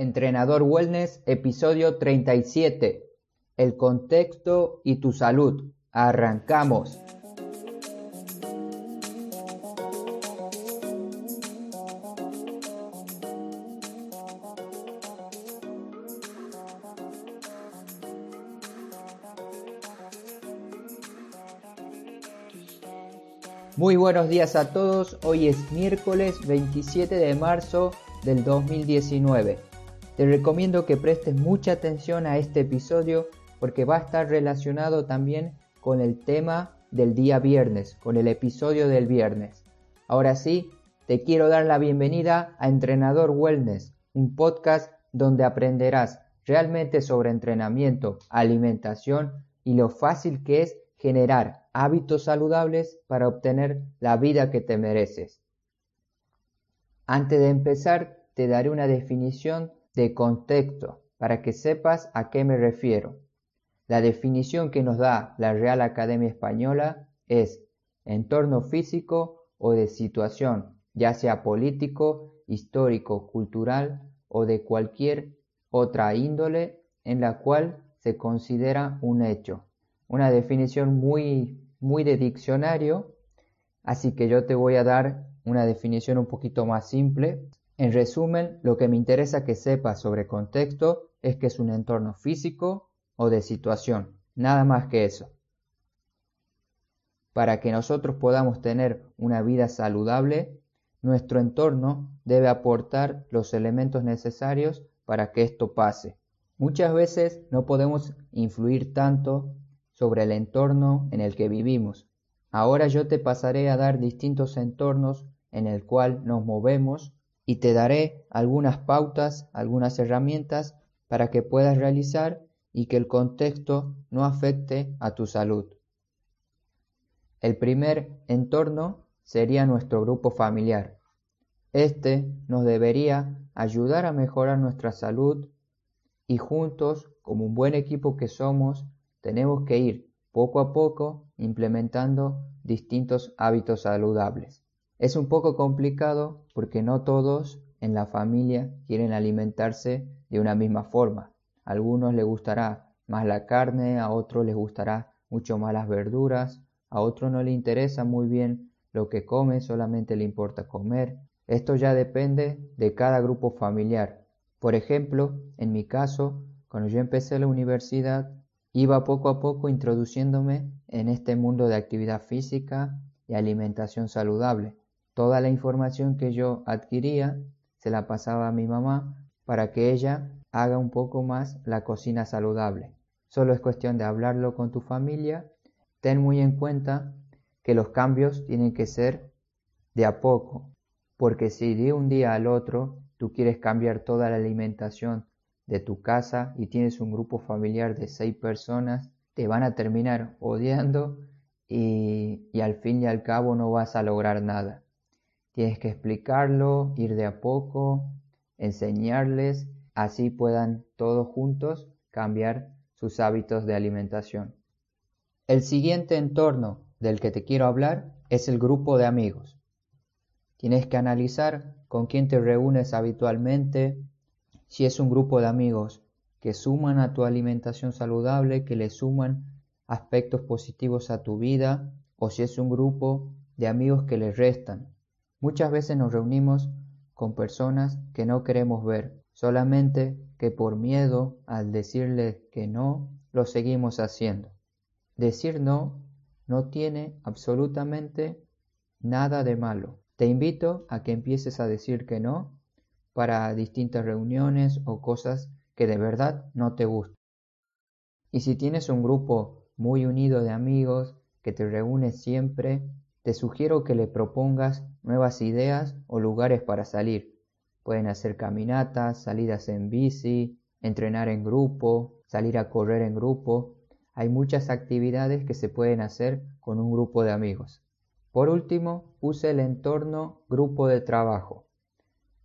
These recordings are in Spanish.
Entrenador Wellness, episodio 37. El contexto y tu salud. Arrancamos. Muy buenos días a todos, hoy es miércoles 27 de marzo del 2019. Te recomiendo que prestes mucha atención a este episodio porque va a estar relacionado también con el tema del día viernes, con el episodio del viernes. Ahora sí, te quiero dar la bienvenida a Entrenador Wellness, un podcast donde aprenderás realmente sobre entrenamiento, alimentación y lo fácil que es generar hábitos saludables para obtener la vida que te mereces. Antes de empezar, te daré una definición de contexto para que sepas a qué me refiero. La definición que nos da la Real Academia Española es entorno físico o de situación, ya sea político, histórico, cultural o de cualquier otra índole en la cual se considera un hecho una definición muy, muy de diccionario, así que yo te voy a dar una definición un poquito más simple. En resumen, lo que me interesa que sepas sobre contexto es que es un entorno físico o de situación, nada más que eso. Para que nosotros podamos tener una vida saludable, nuestro entorno debe aportar los elementos necesarios para que esto pase. Muchas veces no podemos influir tanto sobre el entorno en el que vivimos. Ahora yo te pasaré a dar distintos entornos en el cual nos movemos y te daré algunas pautas, algunas herramientas para que puedas realizar y que el contexto no afecte a tu salud. El primer entorno sería nuestro grupo familiar. Este nos debería ayudar a mejorar nuestra salud y juntos, como un buen equipo que somos, tenemos que ir poco a poco implementando distintos hábitos saludables. Es un poco complicado porque no todos en la familia quieren alimentarse de una misma forma. A algunos les gustará más la carne, a otros les gustará mucho más las verduras, a otros no le interesa muy bien lo que come, solamente le importa comer. Esto ya depende de cada grupo familiar. Por ejemplo, en mi caso, cuando yo empecé la universidad, Iba poco a poco introduciéndome en este mundo de actividad física y alimentación saludable. Toda la información que yo adquiría se la pasaba a mi mamá para que ella haga un poco más la cocina saludable. Solo es cuestión de hablarlo con tu familia. Ten muy en cuenta que los cambios tienen que ser de a poco, porque si de un día al otro tú quieres cambiar toda la alimentación de tu casa y tienes un grupo familiar de seis personas, te van a terminar odiando y, y al fin y al cabo no vas a lograr nada. Tienes que explicarlo, ir de a poco, enseñarles, así puedan todos juntos cambiar sus hábitos de alimentación. El siguiente entorno del que te quiero hablar es el grupo de amigos. Tienes que analizar con quién te reúnes habitualmente, si es un grupo de amigos que suman a tu alimentación saludable, que le suman aspectos positivos a tu vida, o si es un grupo de amigos que le restan. Muchas veces nos reunimos con personas que no queremos ver, solamente que por miedo al decirle que no, lo seguimos haciendo. Decir no no tiene absolutamente nada de malo. Te invito a que empieces a decir que no para distintas reuniones o cosas que de verdad no te gustan. Y si tienes un grupo muy unido de amigos que te reúne siempre, te sugiero que le propongas nuevas ideas o lugares para salir. Pueden hacer caminatas, salidas en bici, entrenar en grupo, salir a correr en grupo. Hay muchas actividades que se pueden hacer con un grupo de amigos. Por último, puse el entorno grupo de trabajo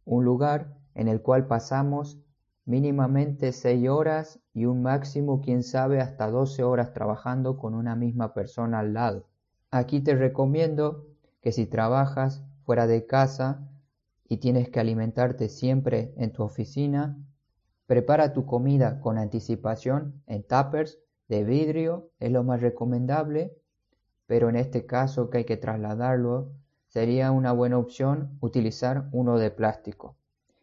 un lugar en el cual pasamos mínimamente seis horas y un máximo, quién sabe, hasta 12 horas trabajando con una misma persona al lado. Aquí te recomiendo que si trabajas fuera de casa y tienes que alimentarte siempre en tu oficina, Prepara tu comida con anticipación en tuppers de vidrio, es lo más recomendable, pero en este caso que hay que trasladarlo, sería una buena opción utilizar uno de plástico.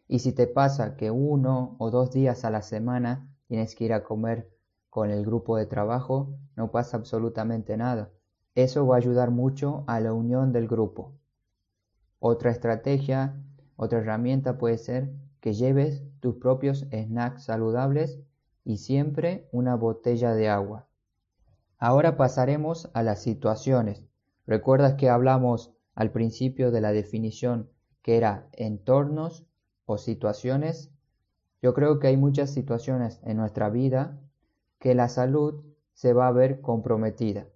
Y si te pasa que uno o dos días a la semana tienes que ir a comer con el grupo de trabajo, no pasa absolutamente nada. Eso va a ayudar mucho a la unión del grupo. Otra estrategia, otra herramienta puede ser que lleves tus propios snacks saludables y siempre una botella de agua. Ahora pasaremos a las situaciones. ¿Recuerdas que hablamos al principio de la definición que era entornos o situaciones? Yo creo que hay muchas situaciones en nuestra vida que la salud se va a ver comprometida.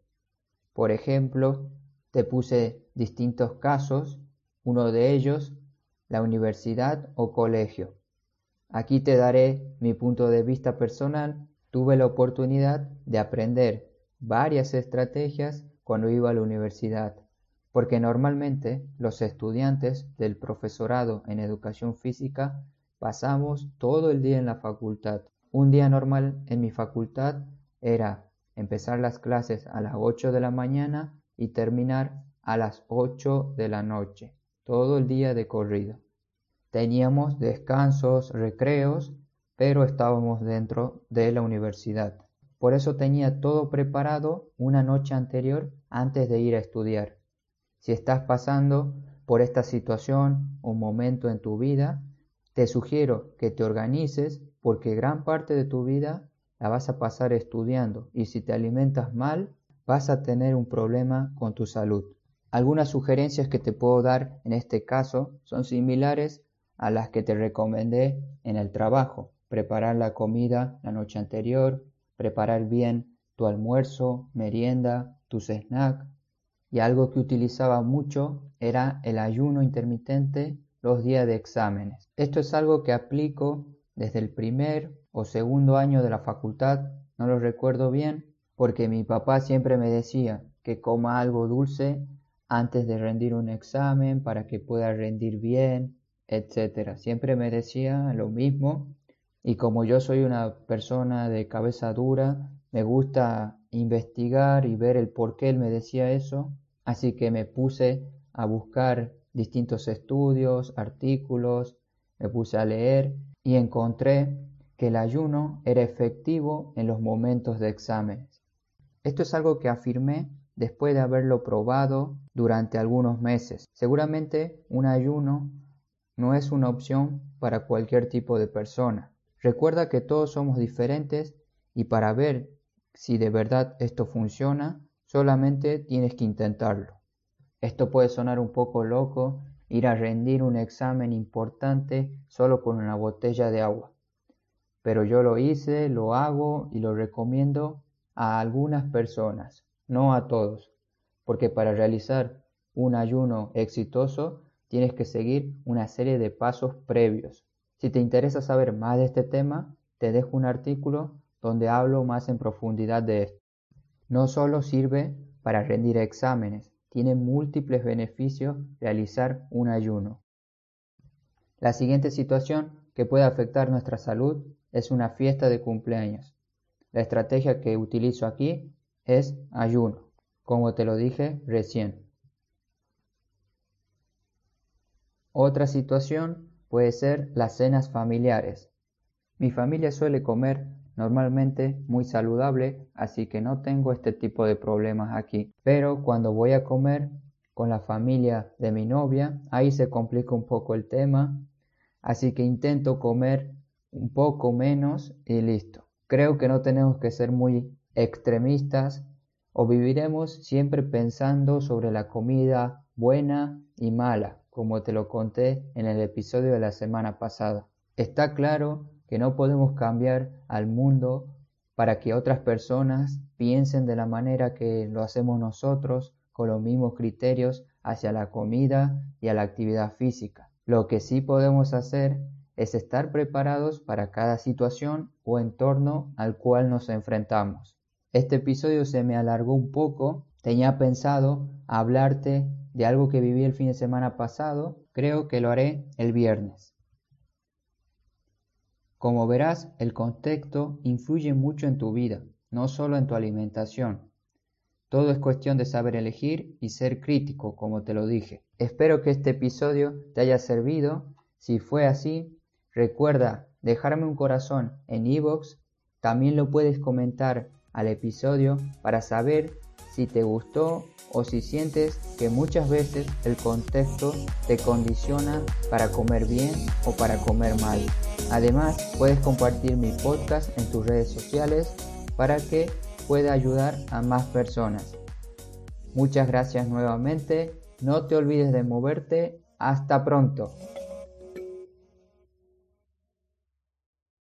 Por ejemplo, te puse distintos casos, uno de ellos la universidad o colegio. Aquí te daré mi punto de vista personal. Tuve la oportunidad de aprender varias estrategias cuando iba a la universidad, porque normalmente los estudiantes del profesorado en educación física pasamos todo el día en la facultad. Un día normal en mi facultad era empezar las clases a las 8 de la mañana y terminar a las 8 de la noche, todo el día de corrido. Teníamos descansos, recreos, pero estábamos dentro de la universidad. Por eso tenía todo preparado una noche anterior antes de ir a estudiar. Si estás pasando por esta situación o momento en tu vida, te sugiero que te organices porque gran parte de tu vida la vas a pasar estudiando y si te alimentas mal vas a tener un problema con tu salud. Algunas sugerencias que te puedo dar en este caso son similares a las que te recomendé en el trabajo. Preparar la comida la noche anterior, preparar bien tu almuerzo, merienda, tus snacks. Y algo que utilizaba mucho era el ayuno intermitente los días de exámenes. Esto es algo que aplico desde el primer o segundo año de la facultad, no lo recuerdo bien, porque mi papá siempre me decía que coma algo dulce antes de rendir un examen para que pueda rendir bien, etc. Siempre me decía lo mismo y como yo soy una persona de cabeza dura, me gusta investigar y ver el por qué él me decía eso, así que me puse a buscar distintos estudios, artículos, me puse a leer y encontré que el ayuno era efectivo en los momentos de exámenes. Esto es algo que afirmé después de haberlo probado durante algunos meses. Seguramente un ayuno no es una opción para cualquier tipo de persona. Recuerda que todos somos diferentes y para ver si de verdad esto funciona, solamente tienes que intentarlo. Esto puede sonar un poco loco ir a rendir un examen importante solo con una botella de agua. Pero yo lo hice, lo hago y lo recomiendo a algunas personas, no a todos, porque para realizar un ayuno exitoso tienes que seguir una serie de pasos previos. Si te interesa saber más de este tema, te dejo un artículo donde hablo más en profundidad de esto. No solo sirve para rendir exámenes, tiene múltiples beneficios realizar un ayuno. La siguiente situación que puede afectar nuestra salud es una fiesta de cumpleaños. La estrategia que utilizo aquí es ayuno, como te lo dije recién. Otra situación puede ser las cenas familiares. Mi familia suele comer normalmente muy saludable, así que no tengo este tipo de problemas aquí. Pero cuando voy a comer con la familia de mi novia, ahí se complica un poco el tema, así que intento comer un poco menos y listo. Creo que no tenemos que ser muy extremistas o viviremos siempre pensando sobre la comida buena y mala, como te lo conté en el episodio de la semana pasada. Está claro que no podemos cambiar al mundo para que otras personas piensen de la manera que lo hacemos nosotros, con los mismos criterios hacia la comida y a la actividad física. Lo que sí podemos hacer es estar preparados para cada situación o entorno al cual nos enfrentamos. Este episodio se me alargó un poco, tenía pensado hablarte de algo que viví el fin de semana pasado, creo que lo haré el viernes. Como verás, el contexto influye mucho en tu vida, no solo en tu alimentación. Todo es cuestión de saber elegir y ser crítico, como te lo dije. Espero que este episodio te haya servido. Si fue así, recuerda dejarme un corazón en iVoox. También lo puedes comentar al episodio para saber si te gustó o si sientes que muchas veces el contexto te condiciona para comer bien o para comer mal. Además, puedes compartir mi podcast en tus redes sociales para que pueda ayudar a más personas. Muchas gracias nuevamente. No te olvides de moverte. Hasta pronto.